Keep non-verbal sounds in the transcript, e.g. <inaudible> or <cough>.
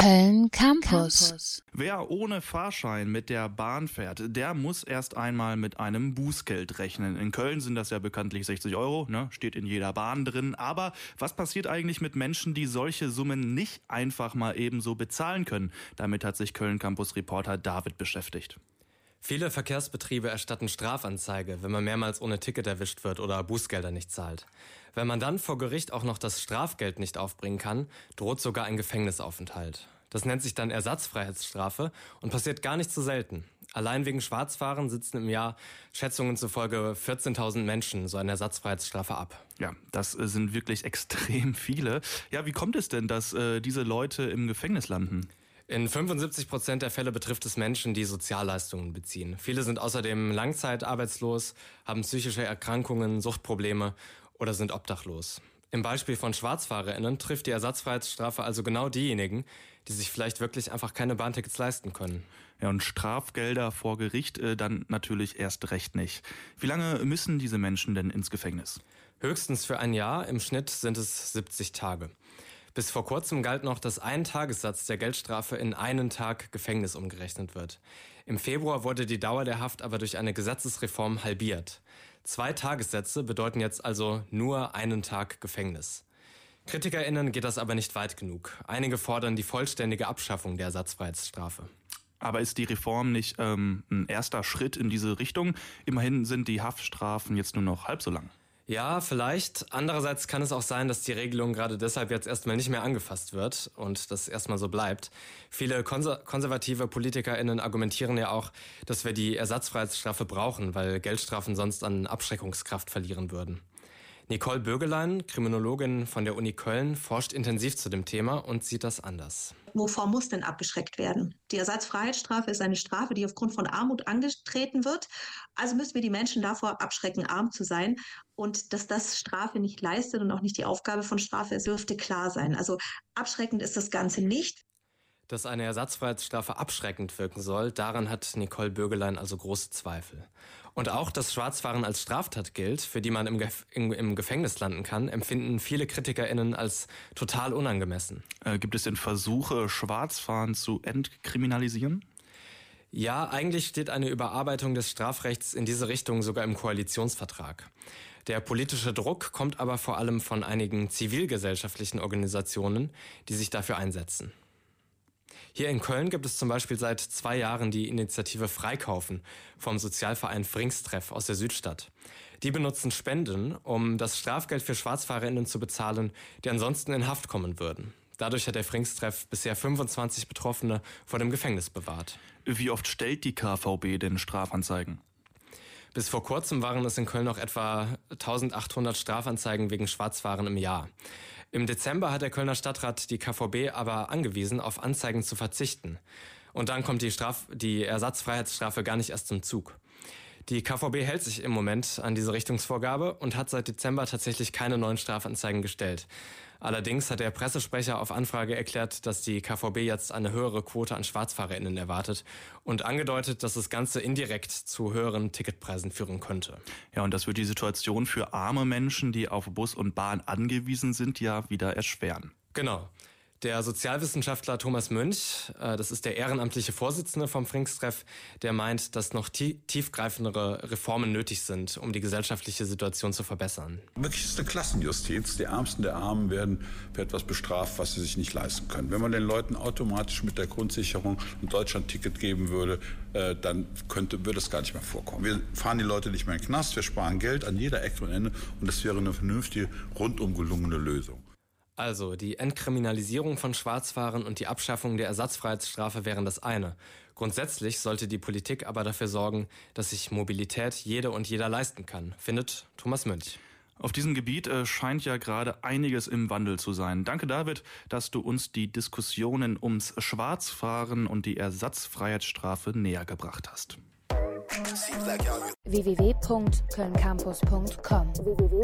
Köln Campus. Wer ohne Fahrschein mit der Bahn fährt, der muss erst einmal mit einem Bußgeld rechnen. In Köln sind das ja bekanntlich 60 Euro, ne? steht in jeder Bahn drin. Aber was passiert eigentlich mit Menschen, die solche Summen nicht einfach mal ebenso bezahlen können? Damit hat sich Köln Campus Reporter David beschäftigt. Viele Verkehrsbetriebe erstatten Strafanzeige, wenn man mehrmals ohne Ticket erwischt wird oder Bußgelder nicht zahlt. Wenn man dann vor Gericht auch noch das Strafgeld nicht aufbringen kann, droht sogar ein Gefängnisaufenthalt. Das nennt sich dann Ersatzfreiheitsstrafe und passiert gar nicht so selten. Allein wegen Schwarzfahren sitzen im Jahr Schätzungen zufolge 14.000 Menschen so eine Ersatzfreiheitsstrafe ab. Ja, das äh, sind wirklich <laughs> extrem viele. Ja, wie kommt es denn, dass äh, diese Leute im Gefängnis landen? In 75 Prozent der Fälle betrifft es Menschen, die Sozialleistungen beziehen. Viele sind außerdem langzeitarbeitslos, haben psychische Erkrankungen, Suchtprobleme oder sind obdachlos. Im Beispiel von SchwarzfahrerInnen trifft die Ersatzfreiheitsstrafe also genau diejenigen, die sich vielleicht wirklich einfach keine Bahntickets leisten können. Ja, und Strafgelder vor Gericht äh, dann natürlich erst recht nicht. Wie lange müssen diese Menschen denn ins Gefängnis? Höchstens für ein Jahr, im Schnitt sind es 70 Tage. Bis vor kurzem galt noch, dass ein Tagessatz der Geldstrafe in einen Tag Gefängnis umgerechnet wird. Im Februar wurde die Dauer der Haft aber durch eine Gesetzesreform halbiert. Zwei Tagessätze bedeuten jetzt also nur einen Tag Gefängnis. KritikerInnen geht das aber nicht weit genug. Einige fordern die vollständige Abschaffung der Ersatzfreiheitsstrafe. Aber ist die Reform nicht ähm, ein erster Schritt in diese Richtung? Immerhin sind die Haftstrafen jetzt nur noch halb so lang. Ja, vielleicht. Andererseits kann es auch sein, dass die Regelung gerade deshalb jetzt erstmal nicht mehr angefasst wird und das erstmal so bleibt. Viele konser konservative PolitikerInnen argumentieren ja auch, dass wir die Ersatzfreiheitsstrafe brauchen, weil Geldstrafen sonst an Abschreckungskraft verlieren würden. Nicole Bögelein, Kriminologin von der Uni Köln, forscht intensiv zu dem Thema und sieht das anders. Wovor muss denn abgeschreckt werden? Die Ersatzfreiheitsstrafe ist eine Strafe, die aufgrund von Armut angetreten wird. Also müssen wir die Menschen davor abschrecken, arm zu sein. Und dass das Strafe nicht leistet und auch nicht die Aufgabe von Strafe ist, dürfte klar sein. Also abschreckend ist das Ganze nicht. Dass eine Ersatzfreiheitsstrafe abschreckend wirken soll, daran hat Nicole Bürgelein also große Zweifel. Und auch, dass Schwarzfahren als Straftat gilt, für die man im, Gef im Gefängnis landen kann, empfinden viele KritikerInnen als total unangemessen. Äh, gibt es denn Versuche, Schwarzfahren zu entkriminalisieren? Ja, eigentlich steht eine Überarbeitung des Strafrechts in diese Richtung sogar im Koalitionsvertrag. Der politische Druck kommt aber vor allem von einigen zivilgesellschaftlichen Organisationen, die sich dafür einsetzen. Hier in Köln gibt es zum Beispiel seit zwei Jahren die Initiative Freikaufen vom Sozialverein Fringstreff aus der Südstadt. Die benutzen Spenden, um das Strafgeld für SchwarzfahrerInnen zu bezahlen, die ansonsten in Haft kommen würden. Dadurch hat der Fringstreff bisher 25 Betroffene vor dem Gefängnis bewahrt. Wie oft stellt die KVB denn Strafanzeigen? Bis vor kurzem waren es in Köln noch etwa 1800 Strafanzeigen wegen Schwarzfahren im Jahr. Im Dezember hat der Kölner Stadtrat die KVB aber angewiesen, auf Anzeigen zu verzichten. Und dann kommt die, Straf die Ersatzfreiheitsstrafe gar nicht erst zum Zug. Die KVB hält sich im Moment an diese Richtungsvorgabe und hat seit Dezember tatsächlich keine neuen Strafanzeigen gestellt. Allerdings hat der Pressesprecher auf Anfrage erklärt, dass die KVB jetzt eine höhere Quote an SchwarzfahrerInnen erwartet und angedeutet, dass das Ganze indirekt zu höheren Ticketpreisen führen könnte. Ja, und das wird die Situation für arme Menschen, die auf Bus und Bahn angewiesen sind, ja wieder erschweren. Genau. Der Sozialwissenschaftler Thomas Münch, äh, das ist der ehrenamtliche Vorsitzende vom Frinkstreff, der meint, dass noch tiefgreifendere Reformen nötig sind, um die gesellschaftliche Situation zu verbessern. Wirklich ist eine Klassenjustiz. Die Ärmsten der Armen werden für etwas bestraft, was sie sich nicht leisten können. Wenn man den Leuten automatisch mit der Grundsicherung ein Deutschland-Ticket geben würde, äh, dann könnte, würde es gar nicht mehr vorkommen. Wir fahren die Leute nicht mehr in den Knast, wir sparen Geld an jeder Ecke und Ende und das wäre eine vernünftige, rundum gelungene Lösung. Also, die Entkriminalisierung von Schwarzfahren und die Abschaffung der Ersatzfreiheitsstrafe wären das eine. Grundsätzlich sollte die Politik aber dafür sorgen, dass sich Mobilität jede und jeder leisten kann, findet Thomas Münch. Auf diesem Gebiet äh, scheint ja gerade einiges im Wandel zu sein. Danke, David, dass du uns die Diskussionen ums Schwarzfahren und die Ersatzfreiheitsstrafe näher gebracht hast. www.kölncampus.com www